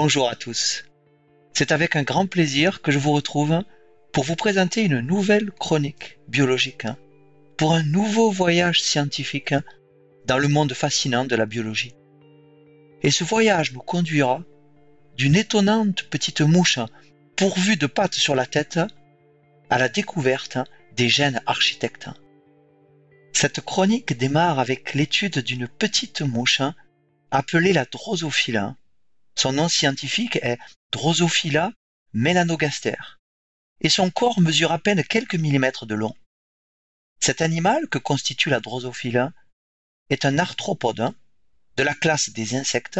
Bonjour à tous. C'est avec un grand plaisir que je vous retrouve pour vous présenter une nouvelle chronique biologique, hein, pour un nouveau voyage scientifique hein, dans le monde fascinant de la biologie. Et ce voyage nous conduira d'une étonnante petite mouche hein, pourvue de pattes sur la tête à la découverte des gènes architectes. Cette chronique démarre avec l'étude d'une petite mouche appelée la drosophila. Son nom scientifique est Drosophila melanogaster et son corps mesure à peine quelques millimètres de long. Cet animal que constitue la drosophila est un arthropode de la classe des insectes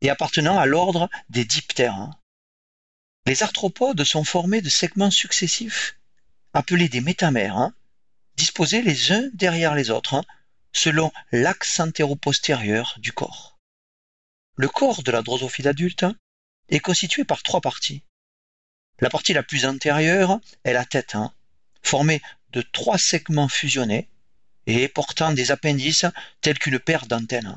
et appartenant à l'ordre des diptères. Les arthropodes sont formés de segments successifs appelés des métamères, disposés les uns derrière les autres selon l'axe antéro-postérieur du corps. Le corps de la drosophile adulte est constitué par trois parties. La partie la plus antérieure est la tête, hein, formée de trois segments fusionnés et portant des appendices tels qu'une paire d'antennes.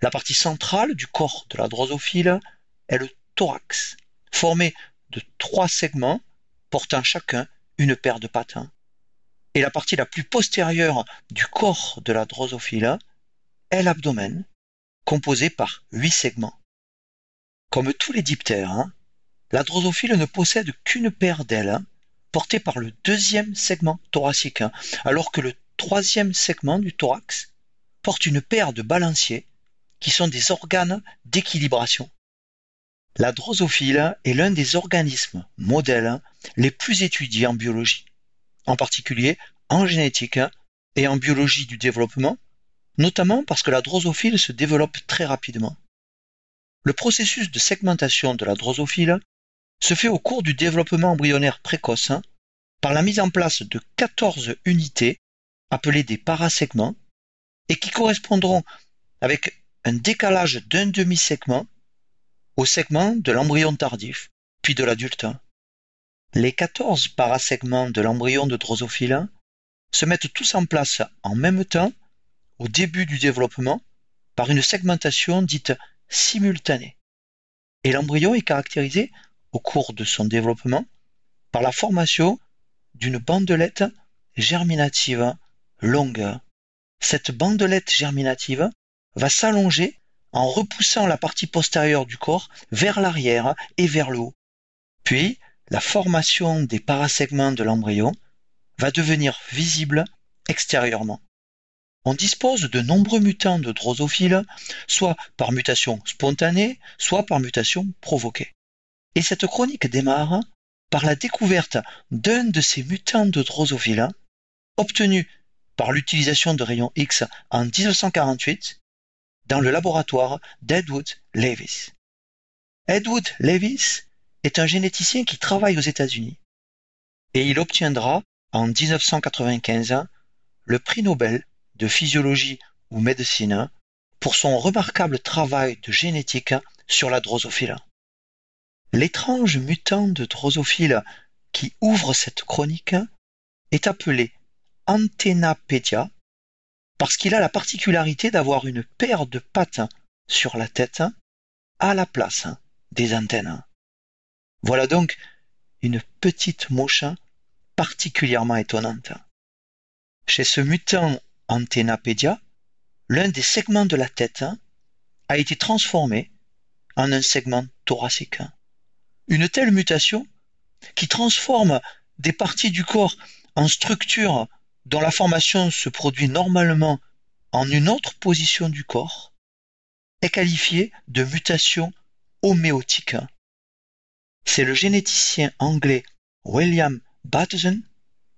La partie centrale du corps de la drosophile est le thorax, formé de trois segments portant chacun une paire de pattes. Et la partie la plus postérieure du corps de la drosophile est l'abdomen, composé par huit segments. Comme tous les diptères, hein, la drosophile ne possède qu'une paire d'ailes portée par le deuxième segment thoracique, hein, alors que le troisième segment du thorax porte une paire de balanciers qui sont des organes d'équilibration. La drosophile est l'un des organismes modèles les plus étudiés en biologie, en particulier en génétique et en biologie du développement, notamment parce que la drosophile se développe très rapidement. Le processus de segmentation de la drosophile se fait au cours du développement embryonnaire précoce hein, par la mise en place de 14 unités appelées des parasegments et qui correspondront avec un décalage d'un demi-segment au segment de l'embryon tardif, puis de l'adulte. Les 14 parasegments de l'embryon de drosophile se mettent tous en place en même temps au début du développement par une segmentation dite simultanée. Et l'embryon est caractérisé au cours de son développement par la formation d'une bandelette germinative longue. Cette bandelette germinative va s'allonger en repoussant la partie postérieure du corps vers l'arrière et vers le haut. Puis, la formation des parasegments de l'embryon va devenir visible extérieurement. On dispose de nombreux mutants de drosophile, soit par mutation spontanée, soit par mutation provoquée. Et cette chronique démarre par la découverte d'un de ces mutants de drosophile, obtenu par l'utilisation de rayons X en 1948 dans le laboratoire d'Edwood Lewis. Edwood Lewis est un généticien qui travaille aux États-Unis et il obtiendra en 1995 le prix Nobel de physiologie ou médecine pour son remarquable travail de génétique sur la drosophile. L'étrange mutant de drosophile qui ouvre cette chronique est appelé Antennapédia parce qu'il a la particularité d'avoir une paire de pattes sur la tête à la place des antennes. Voilà donc une petite mouche particulièrement étonnante. Chez ce mutant Antennapédia, l'un des segments de la tête a été transformé en un segment thoracique. Une telle mutation, qui transforme des parties du corps en structures dont la formation se produit normalement en une autre position du corps, est qualifiée de mutation homéotique. C'est le généticien anglais William Bateson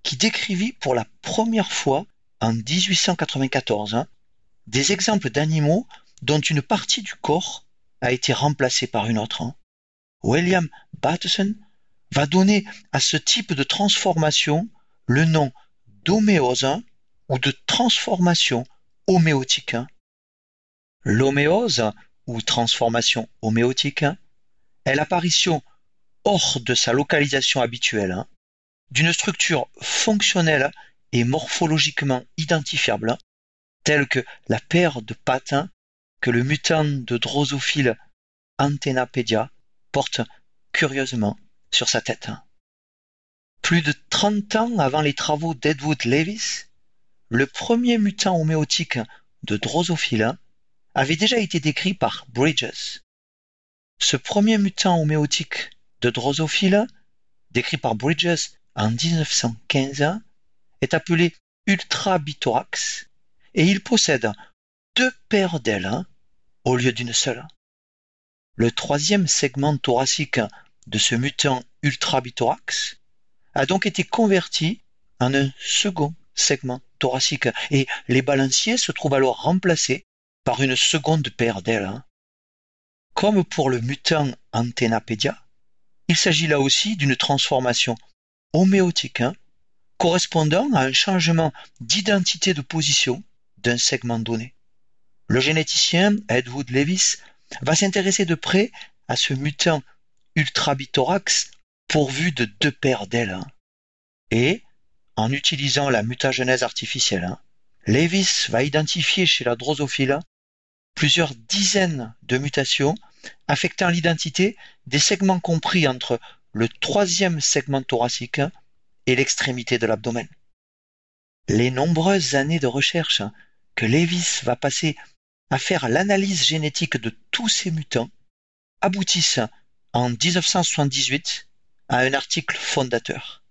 qui décrivit pour la première fois en 1894 hein, des exemples d'animaux dont une partie du corps a été remplacée par une autre. Hein. William Bateson va donner à ce type de transformation le nom d'homéose ou de transformation homéotique. L'homéose ou transformation homéotique est l'apparition hors de sa localisation habituelle d'une structure fonctionnelle et morphologiquement identifiable telle que la paire de pattes que le mutant de drosophile Antennapédia porte curieusement sur sa tête. Plus de 30 ans avant les travaux d'Edwood Lewis, le premier mutant homéotique de Drosophila avait déjà été décrit par Bridges. Ce premier mutant homéotique de Drosophila, décrit par Bridges en 1915, est appelé ultrabithorax et il possède deux paires d'ailes au lieu d'une seule. Le troisième segment thoracique de ce mutant ultrabithorax a donc été converti en un second segment thoracique et les balanciers se trouvent alors remplacés par une seconde paire d'ailes. Comme pour le mutant Antennapédia, il s'agit là aussi d'une transformation homéotique hein, correspondant à un changement d'identité de position d'un segment donné. Le généticien Edward Lewis va s'intéresser de près à ce mutant ultrabithorax pourvu de deux paires d'ailes. Hein. Et, en utilisant la mutagenèse artificielle, hein, Lewis va identifier chez la drosophila plusieurs dizaines de mutations affectant l'identité des segments compris entre le troisième segment thoracique et l'extrémité de l'abdomen. Les nombreuses années de recherche que Lewis va passer à faire l'analyse génétique de tous ces mutants aboutissent en 1978 à un article fondateur.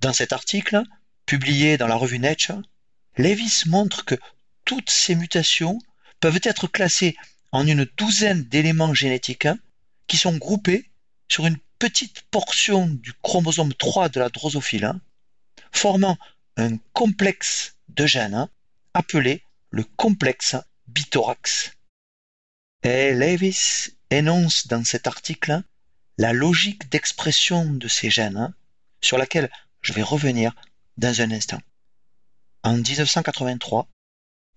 Dans cet article, publié dans la revue Nature, Lewis montre que toutes ces mutations peuvent être classées en une douzaine d'éléments génétiques qui sont groupés sur une petite portion du chromosome 3 de la drosophile, formant un complexe de gènes appelé le complexe bithorax. Et Lewis énonce dans cet article la logique d'expression de ces gènes, sur laquelle je vais revenir dans un instant. En 1983,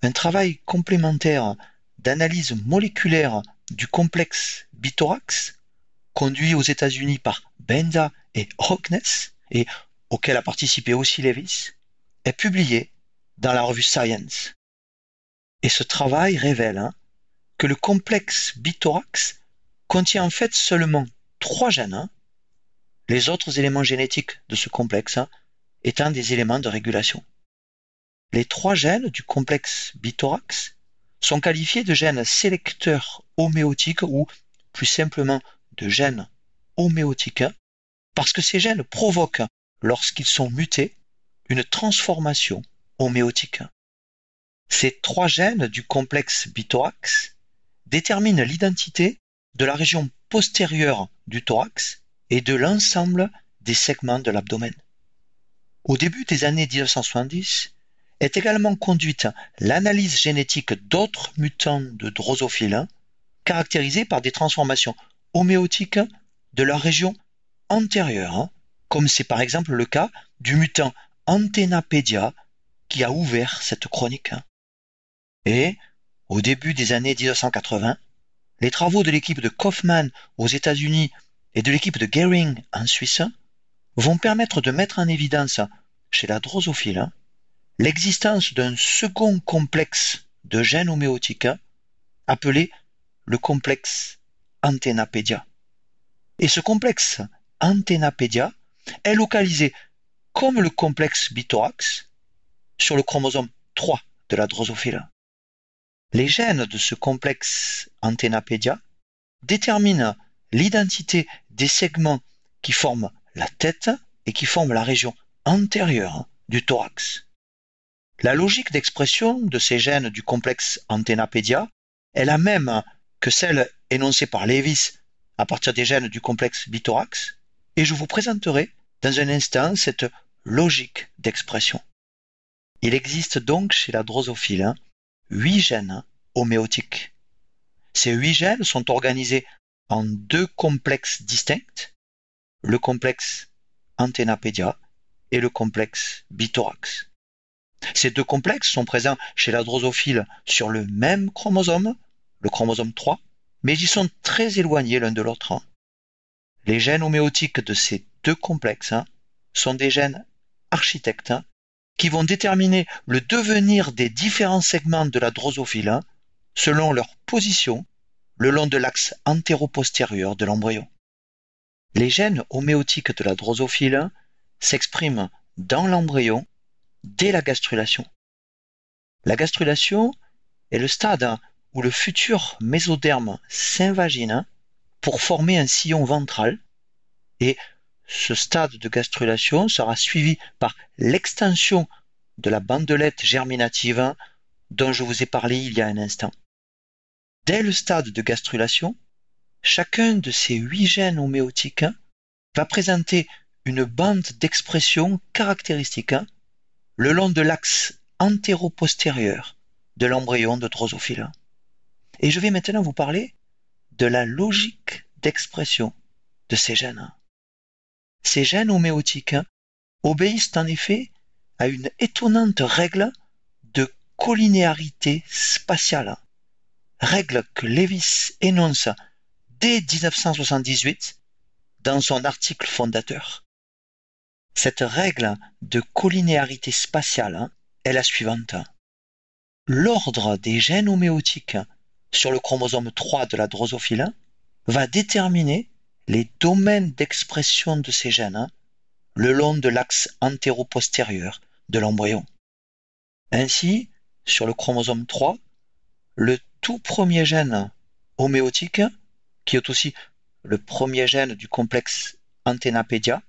un travail complémentaire d'analyse moléculaire du complexe bithorax, conduit aux États-Unis par Benza et Hockness, et auquel a participé aussi Lewis, est publié dans la revue Science. Et ce travail révèle hein, que le complexe bithorax contient en fait seulement trois gènes, hein, les autres éléments génétiques de ce complexe hein, étant des éléments de régulation. Les trois gènes du complexe bithorax sont qualifiés de gènes sélecteurs homéotiques ou plus simplement de gènes homéotiques parce que ces gènes provoquent, lorsqu'ils sont mutés, une transformation homéotique. Ces trois gènes du complexe bithorax déterminent l'identité de la région postérieure du thorax et de l'ensemble des segments de l'abdomen. Au début des années 1970, est également conduite l'analyse génétique d'autres mutants de drosophile caractérisés par des transformations homéotiques de leur région antérieure, hein, comme c'est par exemple le cas du mutant Antennapédia qui a ouvert cette chronique. Et, au début des années 1980, les travaux de l'équipe de Kaufman aux États-Unis et de l'équipe de Gehring en Suisse vont permettre de mettre en évidence chez la drosophile l'existence d'un second complexe de gènes homéotiques appelé le complexe Antennapédia. Et ce complexe Antennapédia est localisé comme le complexe bithorax sur le chromosome 3 de la drosophile. Les gènes de ce complexe Antennapédia déterminent l'identité des segments qui forment la tête et qui forment la région antérieure du thorax. La logique d'expression de ces gènes du complexe Antennapédia est la même que celle énoncée par Lewis à partir des gènes du complexe bithorax, et je vous présenterai dans un instant cette logique d'expression. Il existe donc chez la drosophile huit gènes homéotiques. Ces huit gènes sont organisés en deux complexes distincts, le complexe Antennapédia et le complexe bithorax. Ces deux complexes sont présents chez la drosophile sur le même chromosome, le chromosome 3, mais ils sont très éloignés l'un de l'autre. Les gènes homéotiques de ces deux complexes hein, sont des gènes architectes hein, qui vont déterminer le devenir des différents segments de la drosophile hein, selon leur position, le long de l'axe antéro-postérieur de l'embryon. Les gènes homéotiques de la drosophile s'expriment dans l'embryon dès la gastrulation. La gastrulation est le stade où le futur mésoderme s'invagine pour former un sillon ventral et ce stade de gastrulation sera suivi par l'extension de la bandelette germinative dont je vous ai parlé il y a un instant. Dès le stade de gastrulation, chacun de ces huit gènes homéotiques va présenter une bande d'expression caractéristique le long de l'axe antéro-postérieur de l'embryon de drosophile. Et je vais maintenant vous parler de la logique d'expression de ces gènes. Ces gènes homéotiques obéissent en effet à une étonnante règle de collinéarité spatiale, règle que Lewis énonce dès 1978 dans son article fondateur. Cette règle de collinéarité spatiale est la suivante. L'ordre des gènes homéotiques sur le chromosome 3 de la drosophile va déterminer les domaines d'expression de ces gènes le long de l'axe antéro-postérieur de l'embryon. Ainsi, sur le chromosome 3, le tout premier gène homéotique, qui est aussi le premier gène du complexe Antennapédia,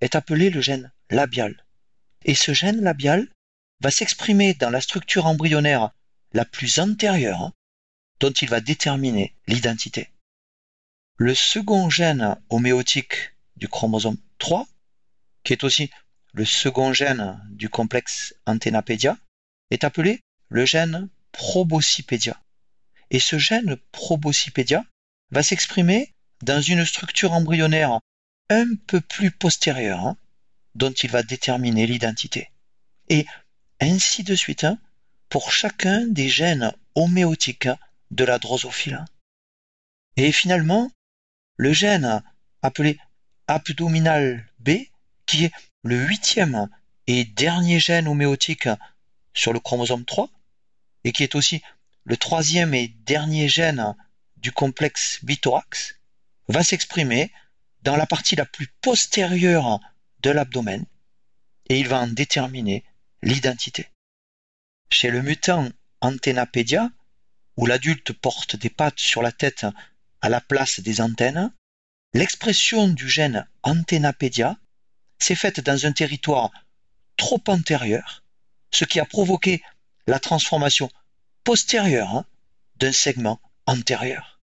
est appelé le gène labial. Et ce gène labial va s'exprimer dans la structure embryonnaire la plus antérieure dont il va déterminer l'identité. Le second gène homéotique du chromosome 3, qui est aussi le second gène du complexe Antennapédia, est appelé le gène proboscipédia. Et ce gène proboscipédia va s'exprimer dans une structure embryonnaire un peu plus postérieure, hein, dont il va déterminer l'identité. Et ainsi de suite, hein, pour chacun des gènes homéotiques de la drosophile. Et finalement, le gène appelé abdominal B, qui est le huitième et dernier gène homéotique sur le chromosome 3, et qui est aussi le troisième et dernier gène du complexe bithorax, va s'exprimer dans la partie la plus postérieure de l'abdomen, et il va en déterminer l'identité. Chez le mutant Antennapédia, où l'adulte porte des pattes sur la tête à la place des antennes, l'expression du gène Antennapédia s'est faite dans un territoire trop antérieur, ce qui a provoqué la transformation postérieure hein, d'un segment antérieur.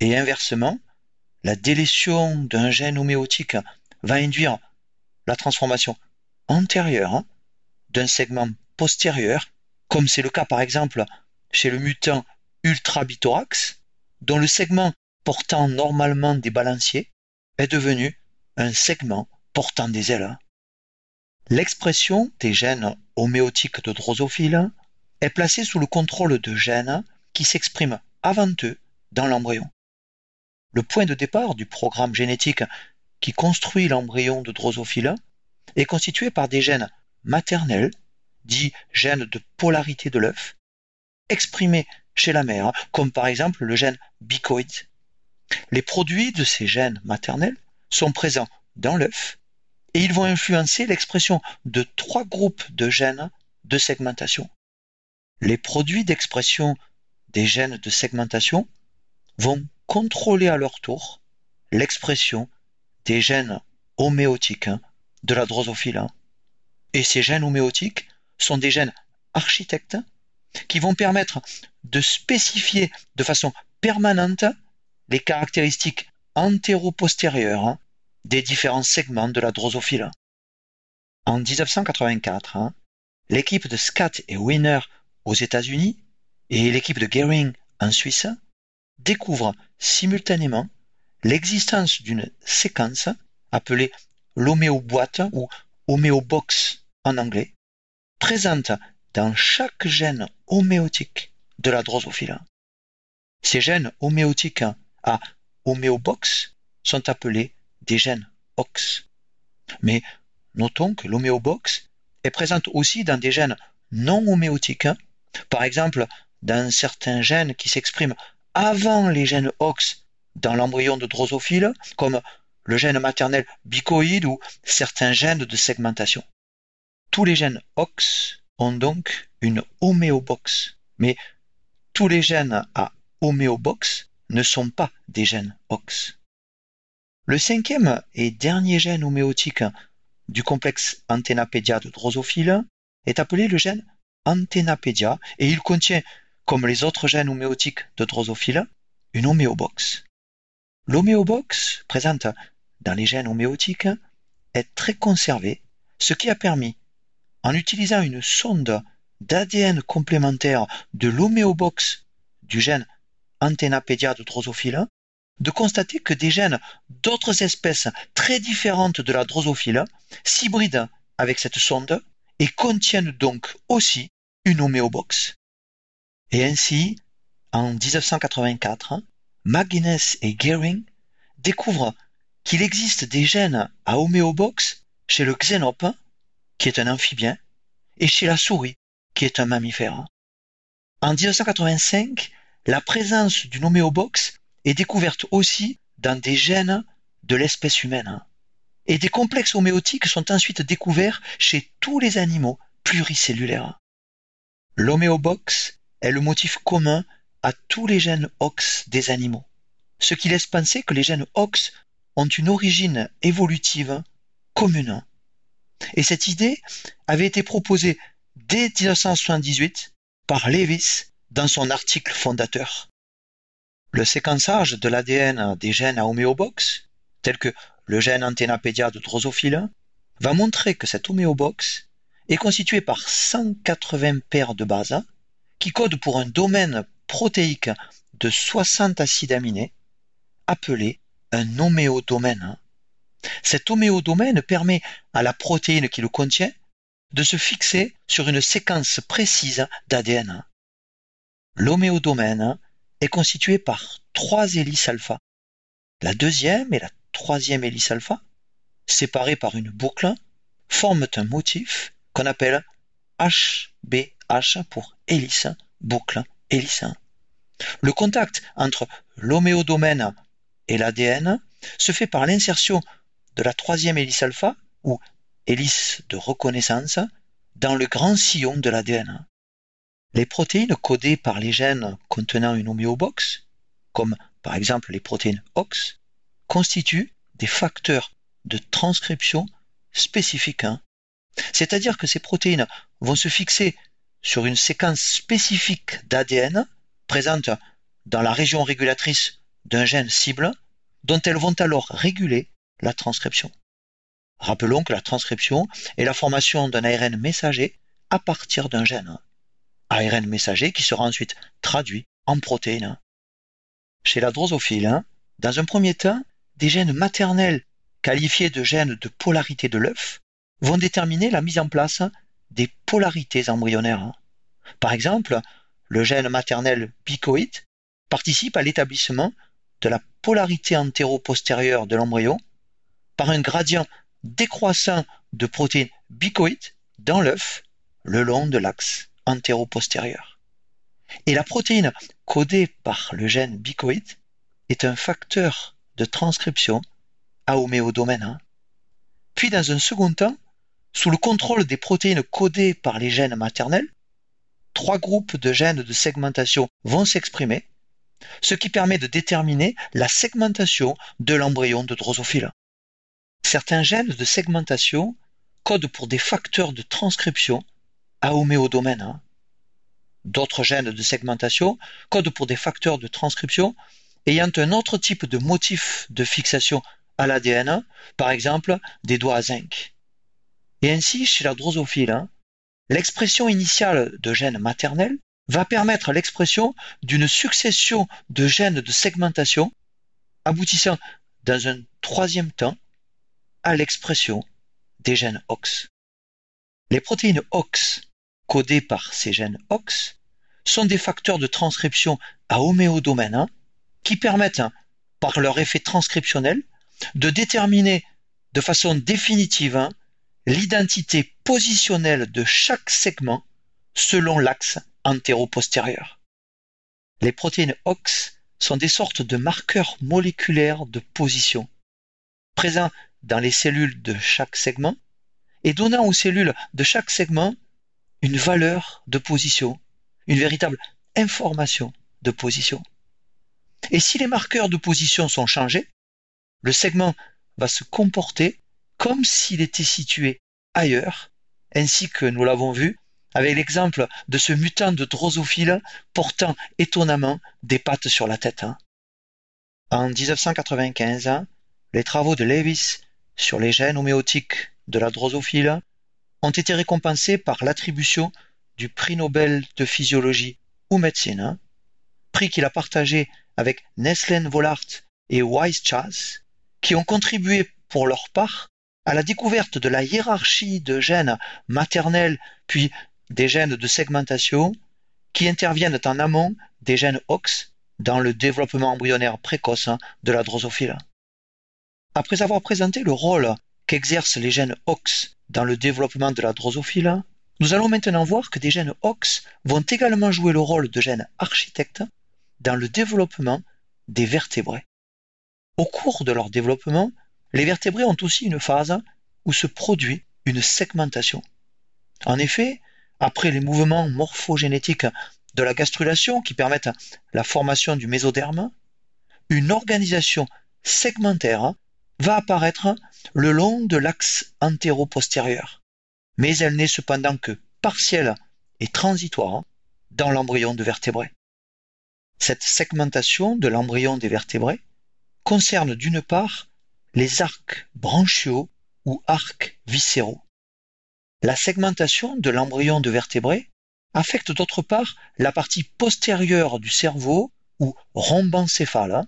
Et inversement, la délétion d'un gène homéotique va induire la transformation antérieure hein, d'un segment postérieur, comme c'est le cas par exemple chez le mutant ultrabithorax, dont le segment portant normalement des balanciers est devenu un segment portant des ailes. L'expression des gènes homéotiques de drosophile est placée sous le contrôle de gènes qui s'expriment avant eux dans l'embryon. Le point de départ du programme génétique qui construit l'embryon de drosophile est constitué par des gènes maternels, dits gènes de polarité de l'œuf, exprimés chez la mère, comme par exemple le gène bicoïde. Les produits de ces gènes maternels sont présents dans l'œuf et ils vont influencer l'expression de trois groupes de gènes de segmentation. Les produits d'expression des gènes de segmentation vont contrôler à leur tour l'expression des gènes homéotiques de la drosophile. Et ces gènes homéotiques sont des gènes architectes qui vont permettre de spécifier de façon permanente les caractéristiques antéro-postérieures des différents segments de la drosophile. En 1984, l'équipe de Scott et Wiener aux États-Unis et l'équipe de Gehring en Suisse découvrent simultanément l'existence d'une séquence appelée l'homéoboîte ou homéobox en anglais, présente dans chaque gène homéotique de la drosophile. Ces gènes homéotiques à homéobox sont appelés des gènes OX. Mais notons que l'homéobox est présente aussi dans des gènes non homéotiques, par exemple dans certains gènes qui s'expriment avant les gènes OX dans l'embryon de drosophile, comme le gène maternel bicoïde ou certains gènes de segmentation. Tous les gènes OX ont donc une homéobox, mais tous les gènes à homéobox ne sont pas des gènes OX. Le cinquième et dernier gène homéotique du complexe Antennapédia de drosophile est appelé le gène Antennapédia et il contient, comme les autres gènes homéotiques de drosophile, une homéobox. L'homéobox, présente dans les gènes homéotiques, est très conservée, ce qui a permis, en utilisant une sonde d'ADN complémentaire de l'homéobox du gène Antennapédia de drosophile, de constater que des gènes d'autres espèces très différentes de la drosophile s'hybrident avec cette sonde et contiennent donc aussi une homéobox. Et ainsi, en 1984, McGuinness et Gehring découvrent qu'il existe des gènes à homéobox chez le xénope, qui est un amphibien, et chez la souris, qui est un mammifère. En 1985, la présence d'une homéobox est découverte aussi dans des gènes de l'espèce humaine. Et des complexes homéotiques sont ensuite découverts chez tous les animaux pluricellulaires. L'homéobox est le motif commun à tous les gènes OX des animaux, ce qui laisse penser que les gènes OX ont une origine évolutive commune. Et cette idée avait été proposée dès 1978 par Lewis dans son article fondateur. Le séquençage de l'ADN des gènes à homéobox, tel que le gène antennapédia de drosophile, va montrer que cette homéobox est constituée par 180 paires de bases qui codent pour un domaine protéique de 60 acides aminés appelé un homéodomaine. Cet homéodomaine permet à la protéine qui le contient de se fixer sur une séquence précise d'ADN. L'homéodomaine est constitué par trois hélices alpha. La deuxième et la troisième hélice alpha, séparées par une boucle, forment un motif qu'on appelle HBH pour hélice, boucle, hélice. Le contact entre l'homéodomaine et l'ADN se fait par l'insertion de la troisième hélice alpha, ou hélice de reconnaissance, dans le grand sillon de l'ADN. Les protéines codées par les gènes contenant une homéobox, comme par exemple les protéines OX, constituent des facteurs de transcription spécifiques. Hein. C'est-à-dire que ces protéines vont se fixer sur une séquence spécifique d'ADN présente dans la région régulatrice d'un gène cible, dont elles vont alors réguler la transcription. Rappelons que la transcription est la formation d'un ARN messager à partir d'un gène. ARN messager qui sera ensuite traduit en protéines. Chez la drosophile, hein, dans un premier temps, des gènes maternels qualifiés de gènes de polarité de l'œuf vont déterminer la mise en place des polarités embryonnaires. Par exemple, le gène maternel bicoïde participe à l'établissement de la polarité antéro-postérieure de l'embryon par un gradient décroissant de protéines bicoïdes dans l'œuf le long de l'axe antéro-postérieur. Et la protéine codée par le gène bicoïde est un facteur de transcription à homéodomaine. Puis dans un second temps, sous le contrôle des protéines codées par les gènes maternels, trois groupes de gènes de segmentation vont s'exprimer, ce qui permet de déterminer la segmentation de l'embryon de drosophile. Certains gènes de segmentation codent pour des facteurs de transcription à homéodomaine. Hein. D'autres gènes de segmentation codent pour des facteurs de transcription ayant un autre type de motif de fixation à l'ADN, par exemple des doigts à zinc. Et ainsi, chez la drosophile, hein, l'expression initiale de gènes maternels va permettre l'expression d'une succession de gènes de segmentation aboutissant dans un troisième temps à l'expression des gènes OX. Les protéines OX codées par ces gènes OX sont des facteurs de transcription à homéodomaine qui permettent, hein, par leur effet transcriptionnel, de déterminer de façon définitive hein, l'identité positionnelle de chaque segment selon l'axe antéro-postérieur. Les protéines OX sont des sortes de marqueurs moléculaires de position, présents dans les cellules de chaque segment et donnant aux cellules de chaque segment une valeur de position, une véritable information de position. Et si les marqueurs de position sont changés, le segment va se comporter comme s'il était situé ailleurs, ainsi que nous l'avons vu avec l'exemple de ce mutant de drosophile portant étonnamment des pattes sur la tête. Hein. En 1995, hein, les travaux de Lewis sur les gènes homéotiques de la drosophile ont été récompensés par l'attribution du prix Nobel de physiologie ou médecine, hein. prix qu'il a partagé avec Neslen Vollart et Wise Chas, qui ont contribué pour leur part à la découverte de la hiérarchie de gènes maternels puis des gènes de segmentation qui interviennent en amont des gènes OX dans le développement embryonnaire précoce hein, de la drosophile. Après avoir présenté le rôle qu'exercent les gènes OX dans le développement de la drosophile, nous allons maintenant voir que des gènes OX vont également jouer le rôle de gènes architectes dans le développement des vertébrés. Au cours de leur développement, les vertébrés ont aussi une phase où se produit une segmentation. En effet, après les mouvements morphogénétiques de la gastrulation qui permettent la formation du mésoderme, une organisation segmentaire va apparaître le long de l'axe antéro-postérieur, mais elle n'est cependant que partielle et transitoire dans l'embryon de vertébré. Cette segmentation de l'embryon des vertébrés concerne d'une part les arcs branchiaux ou arcs viscéraux. La segmentation de l'embryon de vertébré affecte d'autre part la partie postérieure du cerveau ou rhombencéphale,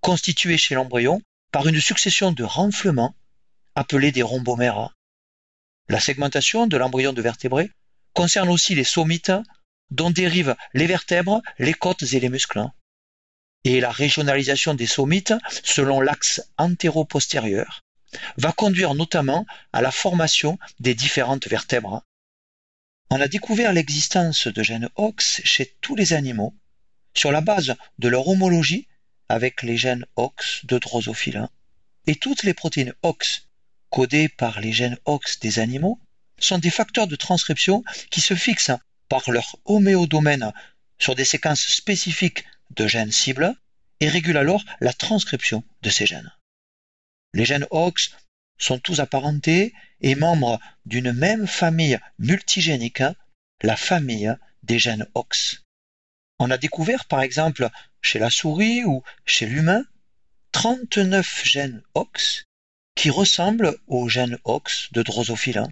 constituée chez l'embryon par une succession de renflements appelés des rhombomères. La segmentation de l'embryon de vertébré concerne aussi les somites dont dérivent les vertèbres, les côtes et les muscles. Et la régionalisation des somites selon l'axe antéro-postérieur va conduire notamment à la formation des différentes vertèbres. On a découvert l'existence de gènes OX chez tous les animaux sur la base de leur homologie avec les gènes OX de drosophile. Et toutes les protéines OX codées par les gènes OX des animaux sont des facteurs de transcription qui se fixent par leur homéodomaine sur des séquences spécifiques de gènes cibles et régulent alors la transcription de ces gènes. Les gènes OX sont tous apparentés et membres d'une même famille multigénique, la famille des gènes OX. On a découvert par exemple chez la souris ou chez l'humain 39 gènes OX qui ressemblent aux gènes OX de drosophile.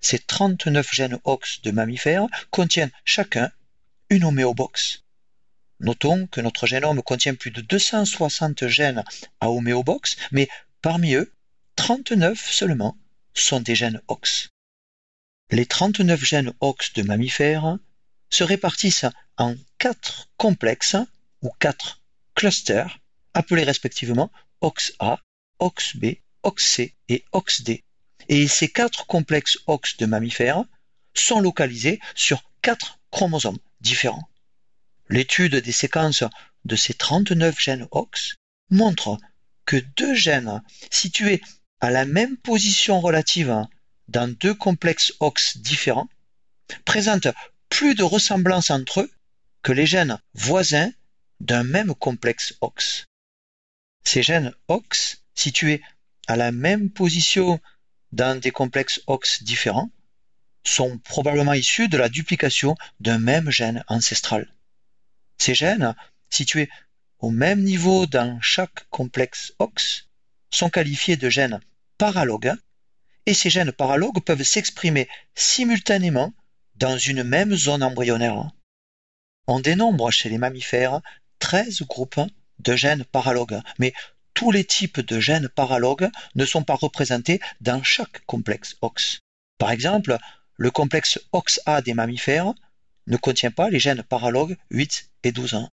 Ces 39 gènes OX de mammifères contiennent chacun une homéobox. Notons que notre génome contient plus de 260 gènes à homéobox, mais parmi eux, 39 seulement sont des gènes OX. Les 39 gènes OX de mammifères se répartissent en quatre complexes ou quatre clusters appelés respectivement OXA, OXB, OXC et OXD. Et ces quatre complexes OX de mammifères sont localisés sur quatre chromosomes différents. L'étude des séquences de ces 39 gènes OX montre que deux gènes situés à la même position relative dans deux complexes OX différents présentent plus de ressemblance entre eux que les gènes voisins d'un même complexe OX. Ces gènes OX situés à la même position dans des complexes OX différents sont probablement issus de la duplication d'un même gène ancestral. Ces gènes, situés au même niveau dans chaque complexe OX, sont qualifiés de gènes paralogues et ces gènes paralogues peuvent s'exprimer simultanément dans une même zone embryonnaire. On dénombre chez les mammifères 13 groupes de gènes paralogues, mais tous les types de gènes paralogues ne sont pas représentés dans chaque complexe OX. Par exemple, le complexe OXA des mammifères ne contient pas les gènes paralogues 8 et 12 ans.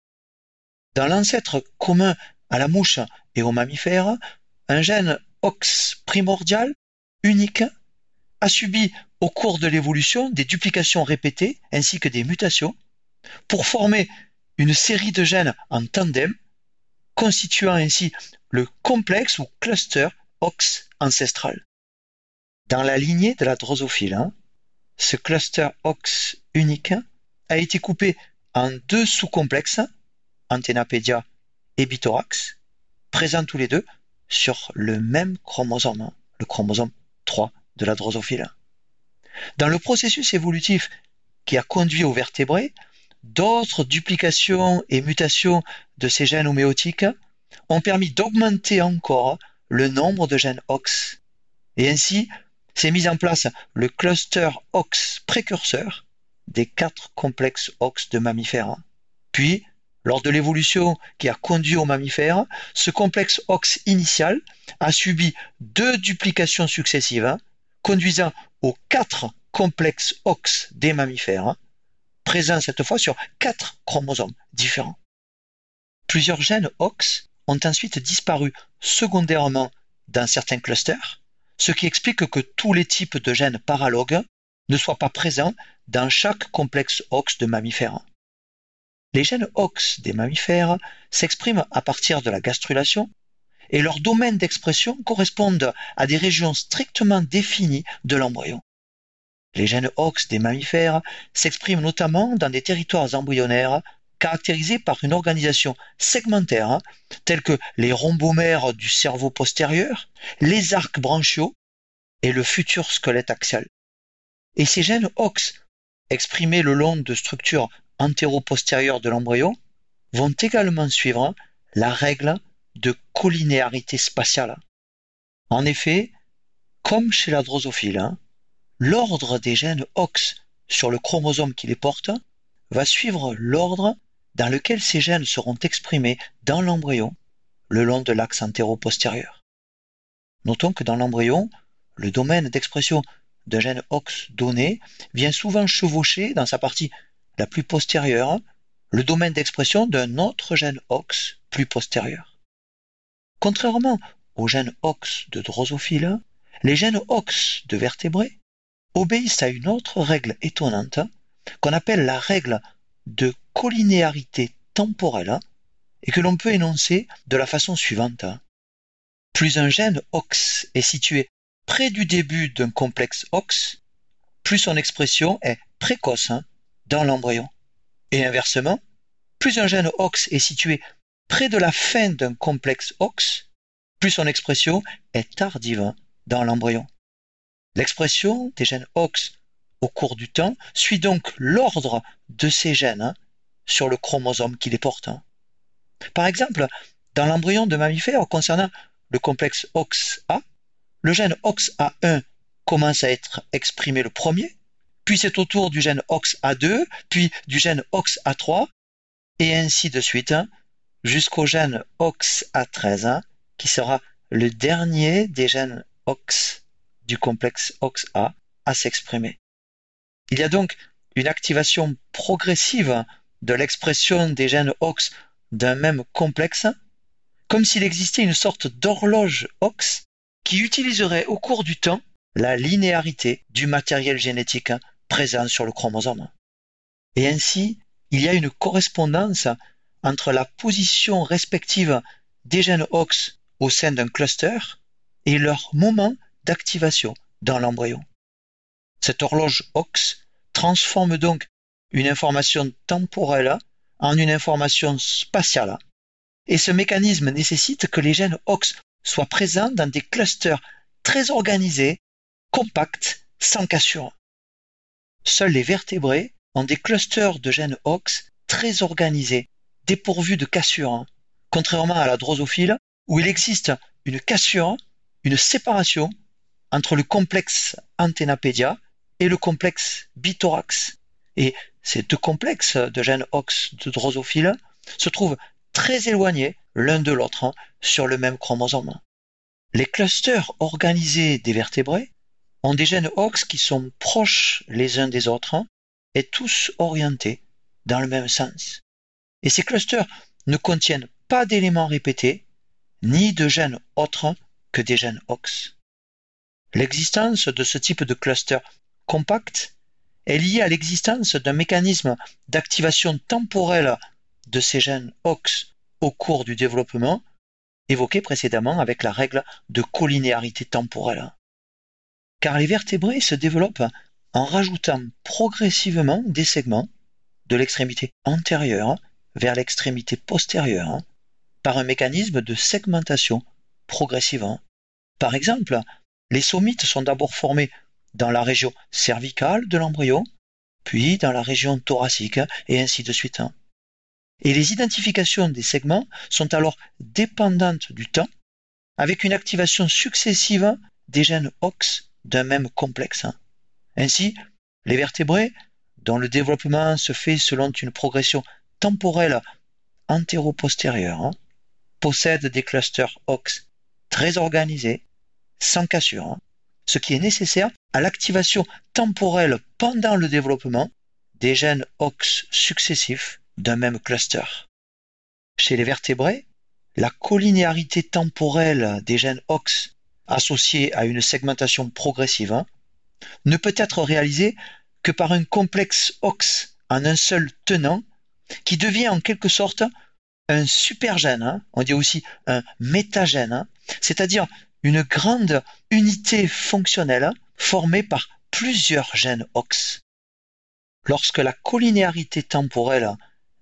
Dans l'ancêtre commun à la mouche et aux mammifères, un gène OX primordial, unique, a subi au cours de l'évolution des duplications répétées ainsi que des mutations pour former une série de gènes en tandem, constituant ainsi le complexe ou cluster OX ancestral. Dans la lignée de la drosophile, hein, ce cluster OX unique a été coupé en deux sous-complexes, Antennapédia et Bithorax, présents tous les deux sur le même chromosome, hein, le chromosome 3 de la drosophile. Dans le processus évolutif qui a conduit aux vertébrés, d'autres duplications et mutations de ces gènes homéotiques ont permis d'augmenter encore le nombre de gènes OX. Et ainsi, s'est mis en place le cluster OX précurseur des quatre complexes OX de mammifères. Puis, lors de l'évolution qui a conduit aux mammifères, ce complexe OX initial a subi deux duplications successives, conduisant aux quatre complexes OX des mammifères, présents cette fois sur quatre chromosomes différents. Plusieurs gènes OX ont ensuite disparu secondairement dans certains clusters, ce qui explique que tous les types de gènes paralogues ne soient pas présents dans chaque complexe OX de mammifères. Les gènes OX des mammifères s'expriment à partir de la gastrulation et leurs domaines d'expression correspondent à des régions strictement définies de l'embryon. Les gènes OX des mammifères s'expriment notamment dans des territoires embryonnaires caractérisés par une organisation segmentaire, tels que les rhombomères du cerveau postérieur, les arcs branchiaux et le futur squelette axial. Et ces gènes OX, exprimés le long de structures antéro-postérieures de l'embryon, vont également suivre la règle de collinéarité spatiale. En effet, comme chez la drosophile, hein, l'ordre des gènes OX sur le chromosome qui les porte va suivre l'ordre dans lequel ces gènes seront exprimés dans l'embryon le long de l'axe antéro-postérieur. Notons que dans l'embryon, le domaine d'expression d'un gène OX donné vient souvent chevaucher dans sa partie la plus postérieure le domaine d'expression d'un autre gène OX plus postérieur. Contrairement aux gènes OX de drosophile, les gènes OX de vertébrés obéissent à une autre règle étonnante qu'on appelle la règle de collinéarité temporelle et que l'on peut énoncer de la façon suivante. Plus un gène OX est situé près du début d'un complexe OX, plus son expression est précoce dans l'embryon. Et inversement, plus un gène OX est situé près de la fin d'un complexe OX, plus son expression est tardive dans l'embryon. L'expression des gènes OX au cours du temps suit donc l'ordre de ces gènes hein, sur le chromosome qui les porte. Hein. Par exemple, dans l'embryon de mammifère concernant le complexe OXA, le gène OXA1 commence à être exprimé le premier, puis c'est au tour du gène OXA2, puis du gène OXA3, et ainsi de suite, hein, jusqu'au gène OXA13, qui sera le dernier des gènes OX du complexe OXA à s'exprimer. Il y a donc une activation progressive de l'expression des gènes OX d'un même complexe, comme s'il existait une sorte d'horloge OX qui utiliserait au cours du temps la linéarité du matériel génétique présent sur le chromosome. Et ainsi, il y a une correspondance entre la position respective des gènes OX au sein d'un cluster et leur moment d'activation dans l'embryon. Cette horloge OX transforme donc une information temporelle en une information spatiale. Et ce mécanisme nécessite que les gènes OX soient présents dans des clusters très organisés, compacts, sans cassure. Seuls les vertébrés ont des clusters de gènes OX très organisés, dépourvus de cassure, contrairement à la drosophile où il existe une cassure, une séparation entre le complexe antennapédia et le complexe bithorax. Et ces deux complexes de gènes OX de drosophile se trouvent très éloignés l'un de l'autre hein, sur le même chromosome. Les clusters organisés des vertébrés ont des gènes OX qui sont proches les uns des autres hein, et tous orientés dans le même sens. Et ces clusters ne contiennent pas d'éléments répétés, ni de gènes autres que des gènes OX. L'existence de ce type de cluster compact est lié à l'existence d'un mécanisme d'activation temporelle de ces gènes OX au cours du développement, évoqué précédemment avec la règle de collinéarité temporelle. Car les vertébrés se développent en rajoutant progressivement des segments de l'extrémité antérieure vers l'extrémité postérieure par un mécanisme de segmentation progressive. Par exemple, les somites sont d'abord formés dans la région cervicale de l'embryon, puis dans la région thoracique, et ainsi de suite. Et les identifications des segments sont alors dépendantes du temps, avec une activation successive des gènes OX d'un même complexe. Ainsi, les vertébrés, dont le développement se fait selon une progression temporelle antéro-postérieure, possèdent des clusters OX très organisés, sans cassure, ce qui est nécessaire à l'activation temporelle pendant le développement des gènes OX successifs d'un même cluster. Chez les vertébrés, la collinéarité temporelle des gènes OX associée à une segmentation progressive hein, ne peut être réalisée que par un complexe OX en un seul tenant qui devient en quelque sorte un supergène, hein, on dit aussi un métagène, hein, c'est-à-dire une grande unité fonctionnelle formée par plusieurs gènes OX. Lorsque la collinéarité temporelle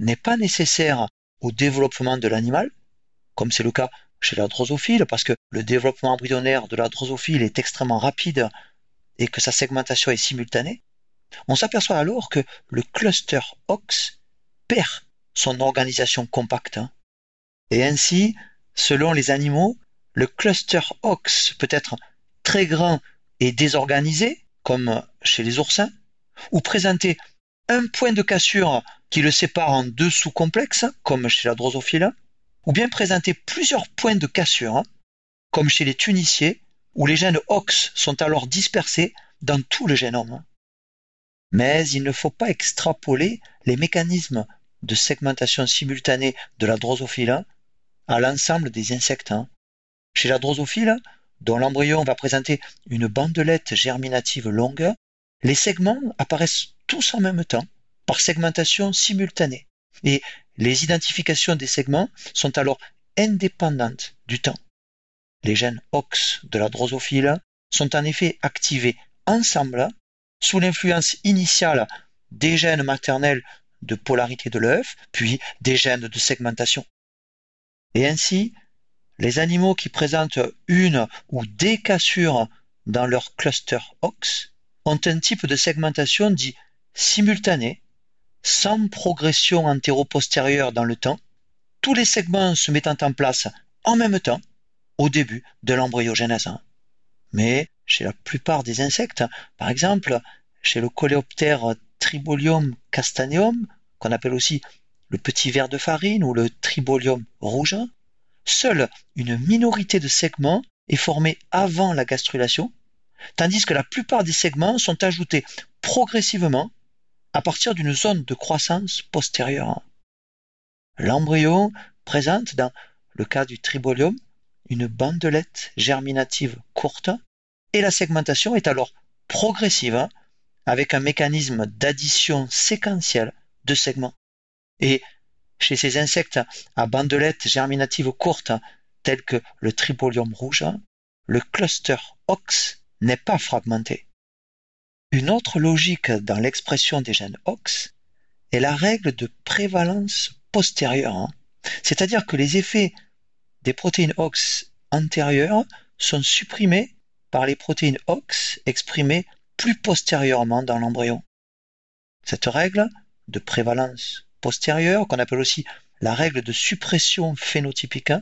n'est pas nécessaire au développement de l'animal, comme c'est le cas chez la drosophile, parce que le développement embryonnaire de la drosophile est extrêmement rapide et que sa segmentation est simultanée, on s'aperçoit alors que le cluster OX perd son organisation compacte. Et ainsi, selon les animaux, le cluster OX peut être très grand et désorganisé, comme chez les oursins, ou présenter un point de cassure qui le sépare en deux sous-complexes, comme chez la drosophile, ou bien présenter plusieurs points de cassure, comme chez les tuniciers, où les gènes OX sont alors dispersés dans tout le génome. Mais il ne faut pas extrapoler les mécanismes de segmentation simultanée de la drosophile à l'ensemble des insectes. Chez la drosophile, dont l'embryon va présenter une bandelette germinative longue, les segments apparaissent tous en même temps, par segmentation simultanée, et les identifications des segments sont alors indépendantes du temps. Les gènes OX de la drosophile sont en effet activés ensemble sous l'influence initiale des gènes maternels de polarité de l'œuf, puis des gènes de segmentation. Et ainsi, les animaux qui présentent une ou des cassures dans leur cluster OX ont un type de segmentation dit simultané, sans progression antéro-postérieure dans le temps, tous les segments se mettant en place en même temps au début de l'embryogenèse. Mais chez la plupart des insectes, par exemple chez le coléoptère Tribolium castaneum, qu'on appelle aussi le petit ver de farine ou le Tribolium rouge, seule une minorité de segments est formée avant la gastrulation, tandis que la plupart des segments sont ajoutés progressivement à partir d'une zone de croissance postérieure. L'embryon présente, dans le cas du tribolium, une bandelette germinative courte et la segmentation est alors progressive avec un mécanisme d'addition séquentielle de segments. Et chez ces insectes à bandelettes germinatives courtes, tels que le tribolium rouge, le cluster OX n'est pas fragmenté. Une autre logique dans l'expression des gènes OX est la règle de prévalence postérieure, c'est-à-dire que les effets des protéines OX antérieures sont supprimés par les protéines OX exprimées plus postérieurement dans l'embryon. Cette règle de prévalence postérieure, qu'on appelle aussi la règle de suppression phénotypique,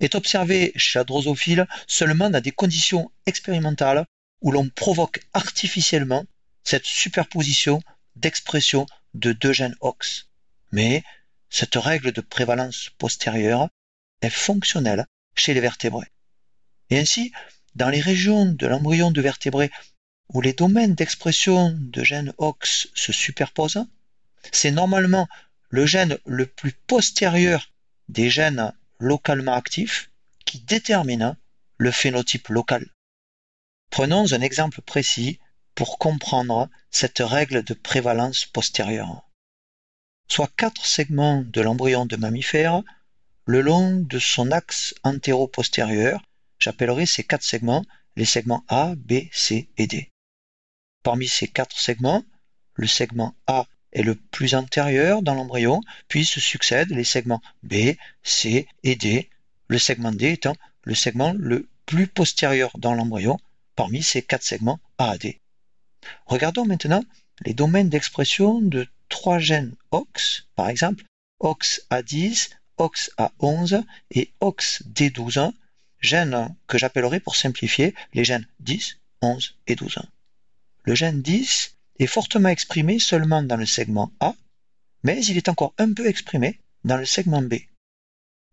est observée chez la drosophile seulement dans des conditions expérimentales où l'on provoque artificiellement cette superposition d'expression de deux gènes OX. Mais cette règle de prévalence postérieure est fonctionnelle chez les vertébrés. Et ainsi, dans les régions de l'embryon de vertébrés où les domaines d'expression de gènes OX se superposent, c'est normalement le gène le plus postérieur des gènes localement actifs qui détermine le phénotype local. Prenons un exemple précis pour comprendre cette règle de prévalence postérieure. soit quatre segments de l'embryon de mammifère le long de son axe antéro-postérieur. J'appellerai ces quatre segments les segments A, B, C et D. Parmi ces quatre segments, le segment A est le plus antérieur dans l'embryon, puis se succèdent les segments B, C et D, le segment D étant le segment le plus postérieur dans l'embryon parmi ces quatre segments A à D. Regardons maintenant les domaines d'expression de trois gènes OX, par exemple OX-A10, OX-A11 et OX-D12, gènes que j'appellerai pour simplifier les gènes 10, 11 et 12. Le gène 10 est fortement exprimé seulement dans le segment A, mais il est encore un peu exprimé dans le segment B.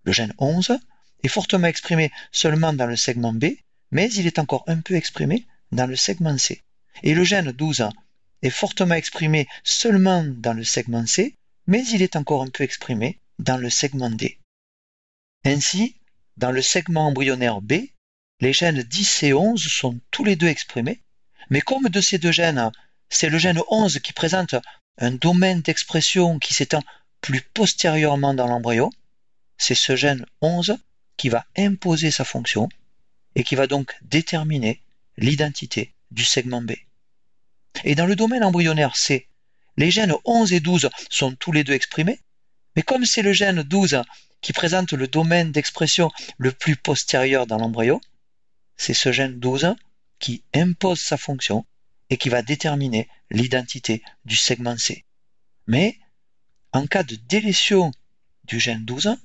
Le gène 11 est fortement exprimé seulement dans le segment B, mais il est encore un peu exprimé dans le segment C. Et le gène 12 est fortement exprimé seulement dans le segment C, mais il est encore un peu exprimé dans le segment D. Ainsi, dans le segment embryonnaire B, les gènes 10 et 11 sont tous les deux exprimés, mais comme de ces deux gènes, c'est le gène 11 qui présente un domaine d'expression qui s'étend plus postérieurement dans l'embryon, c'est ce gène 11 qui va imposer sa fonction et qui va donc déterminer l'identité du segment B. Et dans le domaine embryonnaire C, les gènes 11 et 12 sont tous les deux exprimés, mais comme c'est le gène 12 qui présente le domaine d'expression le plus postérieur dans l'embryon, c'est ce gène 12 qui impose sa fonction et qui va déterminer l'identité du segment C. Mais en cas de délétion du gène 12,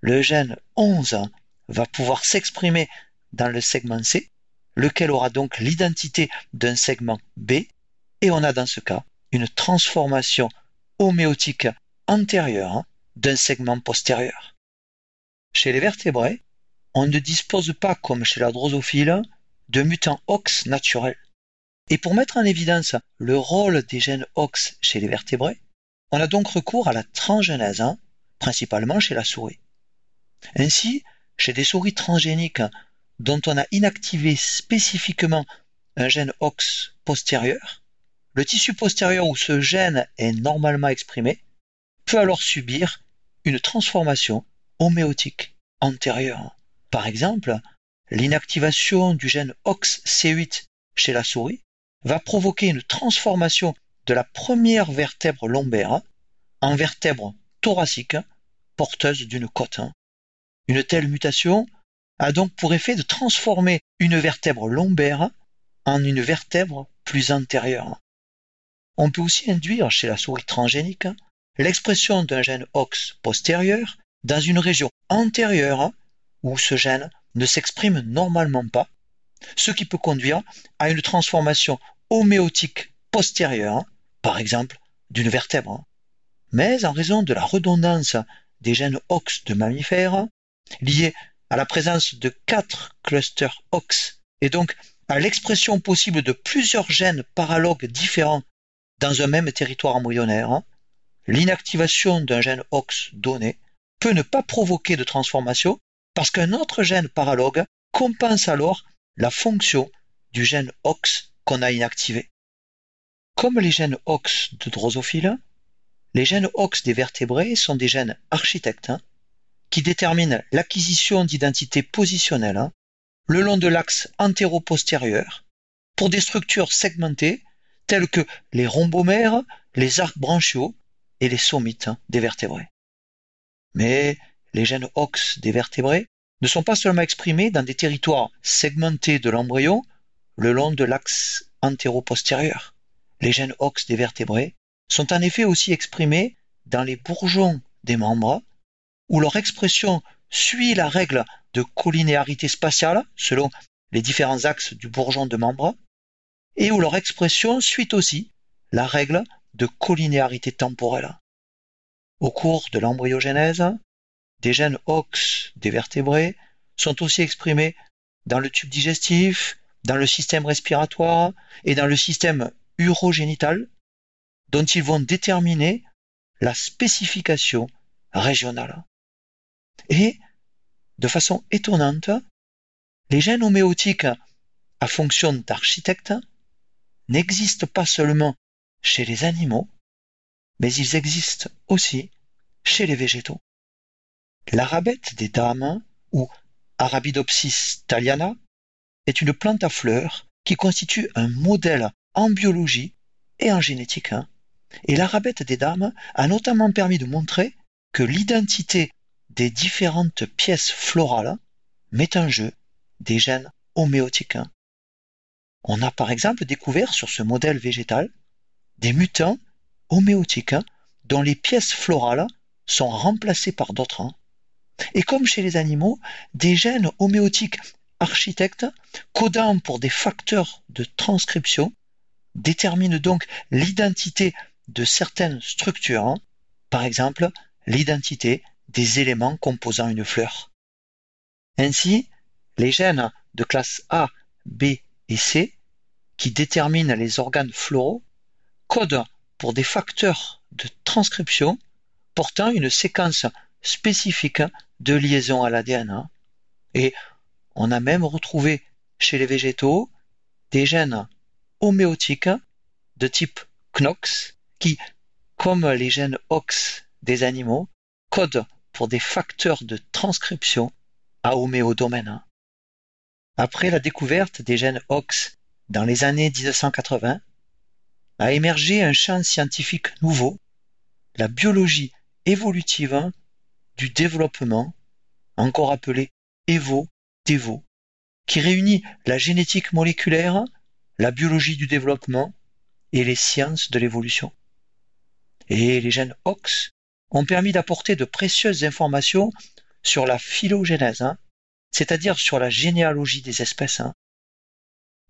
le gène 11 va pouvoir s'exprimer dans le segment C, lequel aura donc l'identité d'un segment B, et on a dans ce cas une transformation homéotique antérieure d'un segment postérieur. Chez les vertébrés, on ne dispose pas, comme chez la drosophile, de mutants OX naturels. Et pour mettre en évidence le rôle des gènes OX chez les vertébrés, on a donc recours à la transgenèse, hein, principalement chez la souris. Ainsi, chez des souris transgéniques dont on a inactivé spécifiquement un gène OX postérieur, le tissu postérieur où ce gène est normalement exprimé peut alors subir une transformation homéotique antérieure. Par exemple, l'inactivation du gène OXC8 chez la souris va provoquer une transformation de la première vertèbre lombaire en vertèbre thoracique porteuse d'une côte. Une telle mutation a donc pour effet de transformer une vertèbre lombaire en une vertèbre plus antérieure. On peut aussi induire chez la souris transgénique l'expression d'un gène OX postérieur dans une région antérieure où ce gène ne s'exprime normalement pas, ce qui peut conduire à une transformation homéotique postérieure, par exemple d'une vertèbre. Mais en raison de la redondance des gènes OX de mammifères, liés à la présence de quatre clusters OX et donc à l'expression possible de plusieurs gènes paralogues différents dans un même territoire embryonnaire, l'inactivation d'un gène OX donné peut ne pas provoquer de transformation parce qu'un autre gène paralogue compense alors la fonction du gène OX qu'on a inactivé. Comme les gènes OX de drosophile, les gènes OX des vertébrés sont des gènes architectes hein, qui déterminent l'acquisition d'identités positionnelles hein, le long de l'axe antéro-postérieur pour des structures segmentées telles que les rhombomères, les arcs branchiaux et les sommites des vertébrés. Mais les gènes OX des vertébrés ne sont pas seulement exprimés dans des territoires segmentés de l'embryon le long de l'axe antéro-postérieur. Les gènes OX des vertébrés sont en effet aussi exprimés dans les bourgeons des membres, où leur expression suit la règle de collinéarité spatiale selon les différents axes du bourgeon de membre, et où leur expression suit aussi la règle de collinéarité temporelle. Au cours de l'embryogénèse, des gènes OX des vertébrés sont aussi exprimés dans le tube digestif, dans le système respiratoire et dans le système urogénital, dont ils vont déterminer la spécification régionale. Et, de façon étonnante, les gènes homéotiques à fonction d'architecte n'existent pas seulement chez les animaux, mais ils existent aussi chez les végétaux. L'arabette des dames, ou Arabidopsis thaliana, est une plante à fleurs qui constitue un modèle en biologie et en génétique. Hein. Et l'arabette des dames a notamment permis de montrer que l'identité des différentes pièces florales met en jeu des gènes homéotiques. Hein. On a par exemple découvert sur ce modèle végétal des mutants homéotiques hein, dont les pièces florales sont remplacées par d'autres. Et comme chez les animaux, des gènes homéotiques architectes codant pour des facteurs de transcription déterminent donc l'identité de certaines structures, hein. par exemple l'identité des éléments composant une fleur. Ainsi, les gènes de classe A, B et C, qui déterminent les organes floraux, codent pour des facteurs de transcription portant une séquence spécifique de liaison à l'ADN. Et on a même retrouvé chez les végétaux des gènes homéotiques de type KNOX qui, comme les gènes OX des animaux, codent pour des facteurs de transcription à homéodomaine. Après la découverte des gènes OX dans les années 1980, a émergé un champ scientifique nouveau, la biologie évolutive du développement, encore appelée Qui réunit la génétique moléculaire, la biologie du développement et les sciences de l'évolution. Et les gènes OX ont permis d'apporter de précieuses informations sur la phylogénèse, hein, c'est-à-dire sur la généalogie des espèces. Hein.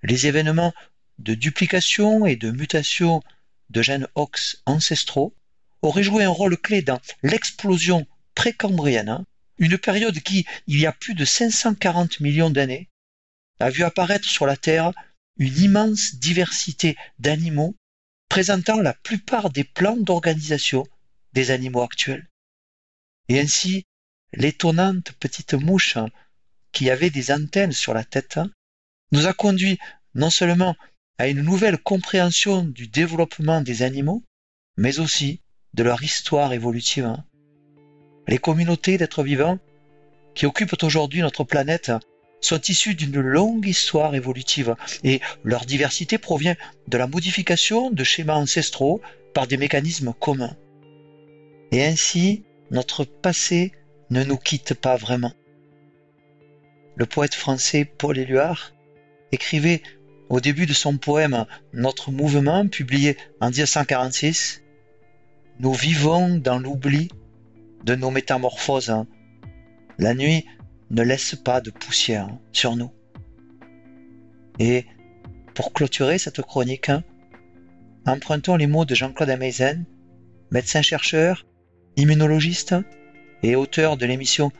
Les événements de duplication et de mutation de gènes OX ancestraux auraient joué un rôle clé dans l'explosion précambrienne, hein, une période qui, il y a plus de 540 millions d'années, a vu apparaître sur la Terre une immense diversité d'animaux présentant la plupart des plans d'organisation des animaux actuels. Et ainsi, l'étonnante petite mouche qui avait des antennes sur la tête nous a conduit non seulement à une nouvelle compréhension du développement des animaux, mais aussi de leur histoire évolutive. Les communautés d'êtres vivants qui occupent aujourd'hui notre planète sont issues d'une longue histoire évolutive et leur diversité provient de la modification de schémas ancestraux par des mécanismes communs. Et ainsi, notre passé ne nous quitte pas vraiment. Le poète français Paul Éluard écrivait au début de son poème Notre mouvement, publié en 1946, Nous vivons dans l'oubli de nos métamorphoses. La nuit ne laisse pas de poussière sur nous. Et pour clôturer cette chronique, empruntons les mots de Jean-Claude Ameisen, médecin-chercheur, immunologiste et auteur de l'émission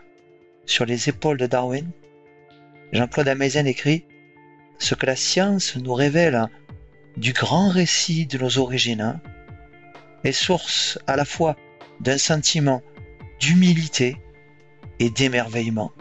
Sur les épaules de Darwin. Jean-Claude Ameisen écrit Ce que la science nous révèle du grand récit de nos origines est source à la fois d'un sentiment d'humilité et d'émerveillement.